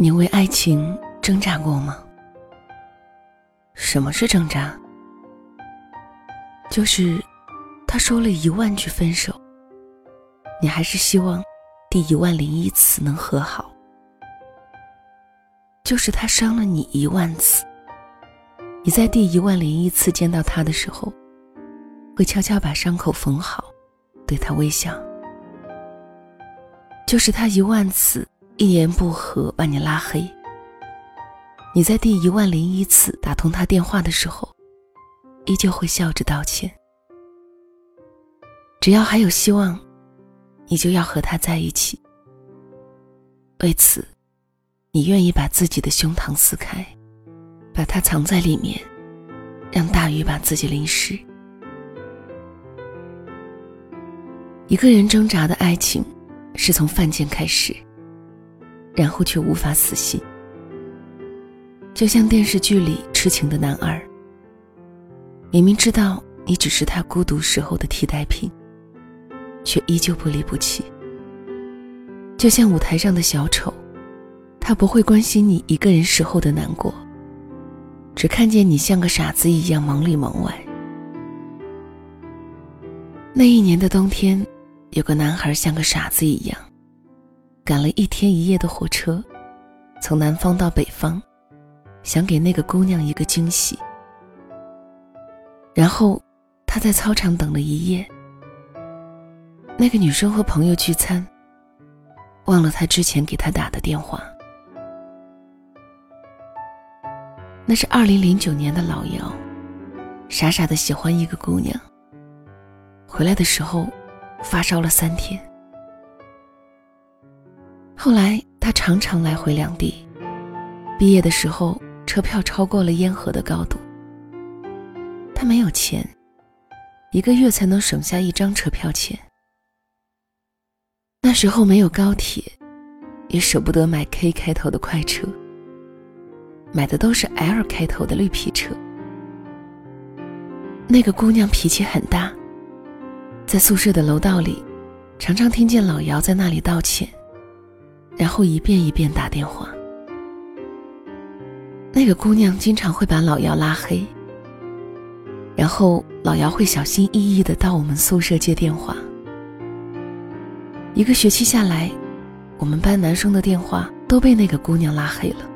你为爱情挣扎过吗？什么是挣扎？就是他说了一万句分手，你还是希望第一万零一次能和好。就是他伤了你一万次，你在第一万零一次见到他的时候，会悄悄把伤口缝好，对他微笑。就是他一万次。一言不合把你拉黑。你在第一万零一次打通他电话的时候，依旧会笑着道歉。只要还有希望，你就要和他在一起。为此，你愿意把自己的胸膛撕开，把它藏在里面，让大雨把自己淋湿。一个人挣扎的爱情，是从犯贱开始。然后却无法死心，就像电视剧里痴情的男二，明明知道你只是他孤独时候的替代品，却依旧不离不弃。就像舞台上的小丑，他不会关心你一个人时候的难过，只看见你像个傻子一样忙里忙外。那一年的冬天，有个男孩像个傻子一样。赶了一天一夜的火车，从南方到北方，想给那个姑娘一个惊喜。然后，他在操场等了一夜。那个女生和朋友聚餐，忘了他之前给他打的电话。那是二零零九年的老姚，傻傻的喜欢一个姑娘。回来的时候，发烧了三天。后来他常常来回两地，毕业的时候车票超过了烟盒的高度。他没有钱，一个月才能省下一张车票钱。那时候没有高铁，也舍不得买 K 开头的快车，买的都是 L 开头的绿皮车。那个姑娘脾气很大，在宿舍的楼道里，常常听见老姚在那里道歉。然后一遍一遍打电话。那个姑娘经常会把老姚拉黑，然后老姚会小心翼翼的到我们宿舍接电话。一个学期下来，我们班男生的电话都被那个姑娘拉黑了。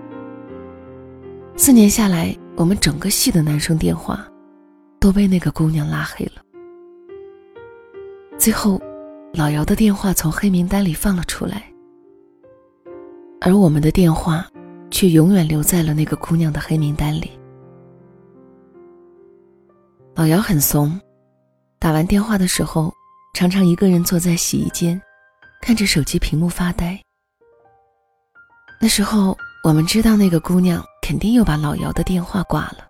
四年下来，我们整个系的男生电话都被那个姑娘拉黑了。最后，老姚的电话从黑名单里放了出来。而我们的电话，却永远留在了那个姑娘的黑名单里。老姚很怂，打完电话的时候，常常一个人坐在洗衣间，看着手机屏幕发呆。那时候，我们知道那个姑娘肯定又把老姚的电话挂了。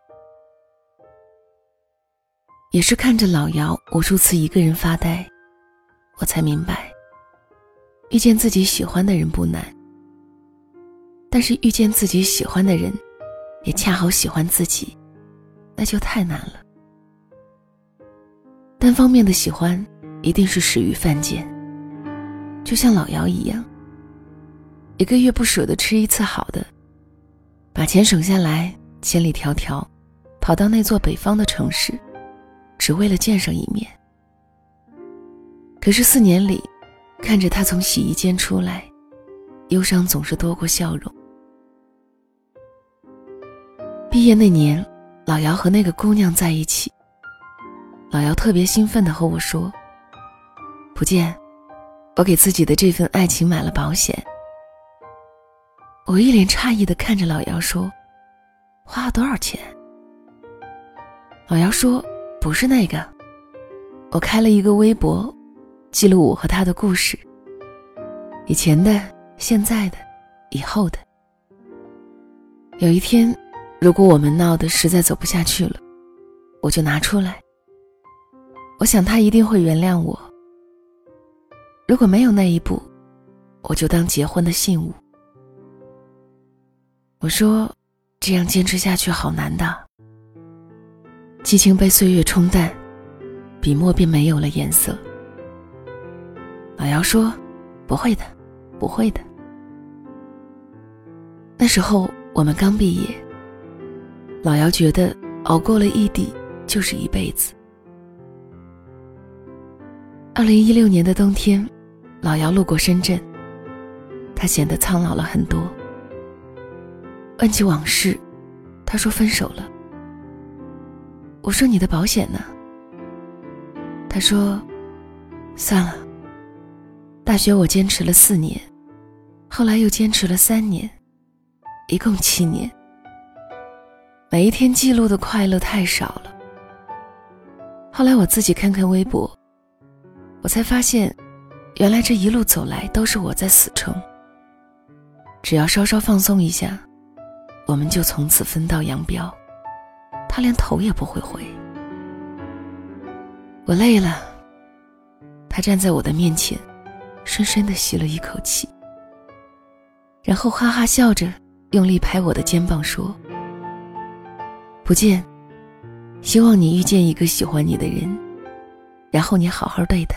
也是看着老姚无数次一个人发呆，我才明白，遇见自己喜欢的人不难。但是遇见自己喜欢的人，也恰好喜欢自己，那就太难了。单方面的喜欢，一定是始于犯贱。就像老姚一样，一个月不舍得吃一次好的，把钱省下来，千里迢迢，跑到那座北方的城市，只为了见上一面。可是四年里，看着他从洗衣间出来，忧伤总是多过笑容。毕业那年，老姚和那个姑娘在一起。老姚特别兴奋地和我说：“不见，我给自己的这份爱情买了保险。”我一脸诧异地看着老姚说：“花了多少钱？”老姚说：“不是那个，我开了一个微博，记录我和他的故事。以前的、现在的、以后的。有一天。”如果我们闹得实在走不下去了，我就拿出来。我想他一定会原谅我。如果没有那一步，我就当结婚的信物。我说，这样坚持下去好难的。激情被岁月冲淡，笔墨便没有了颜色。老姚说：“不会的，不会的。”那时候我们刚毕业，老姚觉得熬过了异地就是一辈子。二零一六年的冬天，老姚路过深圳，他显得苍老了很多。问起往事，他说分手了。我说你的保险呢？他说，算了。大学我坚持了四年，后来又坚持了三年，一共七年。每一天记录的快乐太少了。后来我自己看看微博，我才发现，原来这一路走来都是我在死撑。只要稍稍放松一下，我们就从此分道扬镳，他连头也不会回。我累了，他站在我的面前。深深的吸了一口气，然后哈哈笑着，用力拍我的肩膀说：“不见，希望你遇见一个喜欢你的人，然后你好好对他。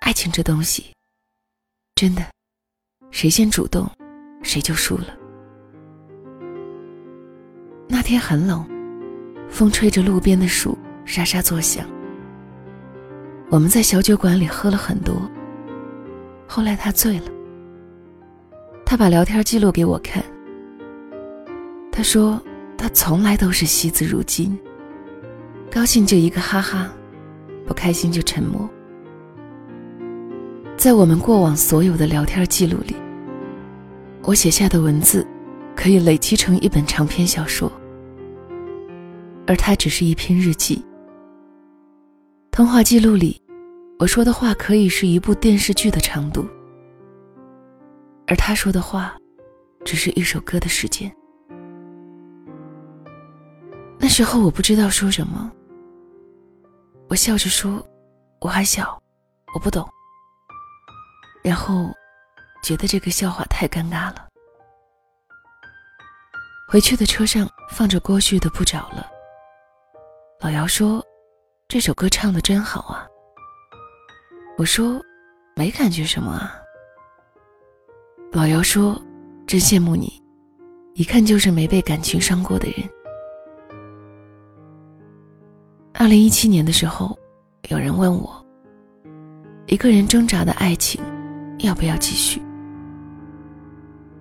爱情这东西，真的，谁先主动，谁就输了。”那天很冷，风吹着路边的树沙沙作响。我们在小酒馆里喝了很多。后来他醉了，他把聊天记录给我看。他说他从来都是惜字如金，高兴就一个哈哈，不开心就沉默。在我们过往所有的聊天记录里，我写下的文字可以累积成一本长篇小说，而他只是一篇日记。通话记录里。我说的话可以是一部电视剧的长度，而他说的话，只是一首歌的时间。那时候我不知道说什么，我笑着说：“我还小，我不懂。”然后觉得这个笑话太尴尬了。回去的车上放着郭旭的《不找了》，老姚说：“这首歌唱的真好啊。”我说，没感觉什么啊。老姚说，真羡慕你，一看就是没被感情伤过的人。二零一七年的时候，有人问我，一个人挣扎的爱情，要不要继续？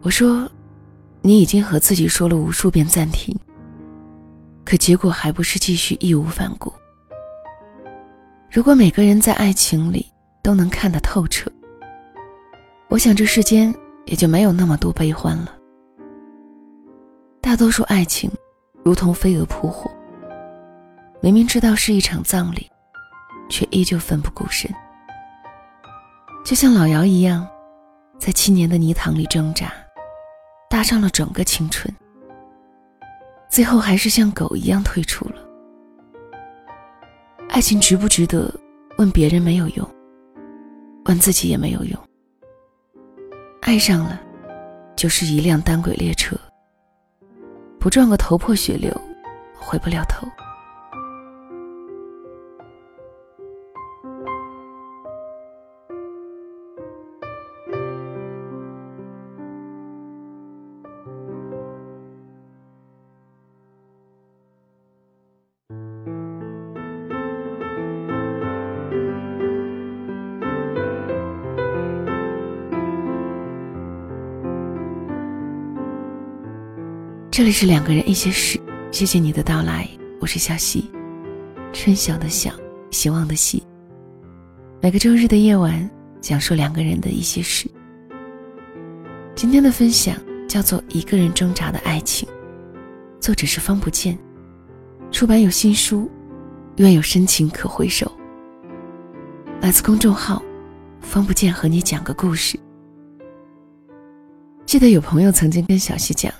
我说，你已经和自己说了无数遍暂停，可结果还不是继续义无反顾。如果每个人在爱情里，都能看得透彻，我想这世间也就没有那么多悲欢了。大多数爱情，如同飞蛾扑火，明明知道是一场葬礼，却依旧奋不顾身。就像老姚一样，在七年的泥塘里挣扎，搭上了整个青春，最后还是像狗一样退出了。爱情值不值得？问别人没有用。问自己也没有用，爱上了，就是一辆单轨列车，不撞个头破血流，回不了头。这里是两个人一些事，谢谢你的到来，我是小溪，春晓的晓，希望的希。每个周日的夜晚，讲述两个人的一些事。今天的分享叫做《一个人挣扎的爱情》，作者是方不见，出版有新书，愿有深情可回首。来自公众号方不见和你讲个故事。记得有朋友曾经跟小溪讲。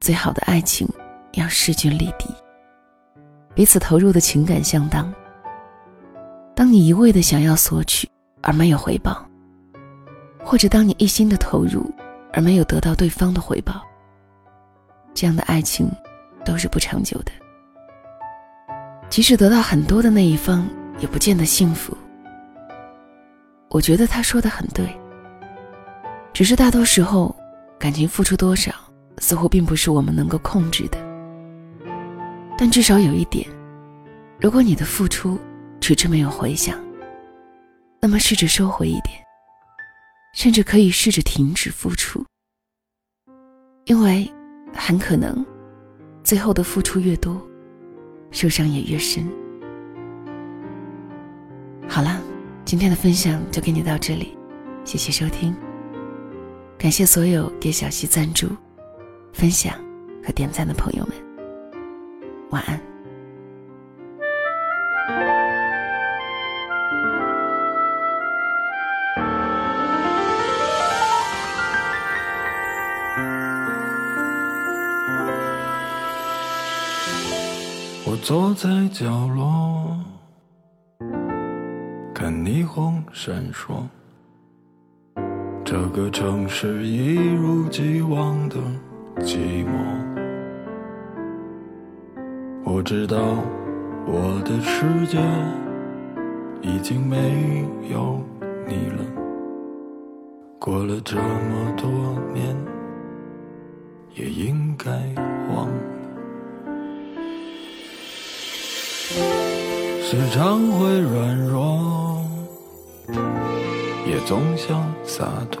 最好的爱情要势均力敌，彼此投入的情感相当。当你一味的想要索取而没有回报，或者当你一心的投入而没有得到对方的回报，这样的爱情都是不长久的。即使得到很多的那一方，也不见得幸福。我觉得他说的很对，只是大多时候。感情付出多少，似乎并不是我们能够控制的。但至少有一点，如果你的付出迟迟没有回响，那么试着收回一点，甚至可以试着停止付出，因为很可能，最后的付出越多，受伤也越深。好了，今天的分享就给你到这里，谢谢收听。感谢所有给小溪赞助、分享和点赞的朋友们，晚安。我坐在角落，看霓虹闪烁。这个城市一如既往的寂寞。我知道我的世界已经没有你了。过了这么多年，也应该忘了。时常会软弱。也总想洒脱，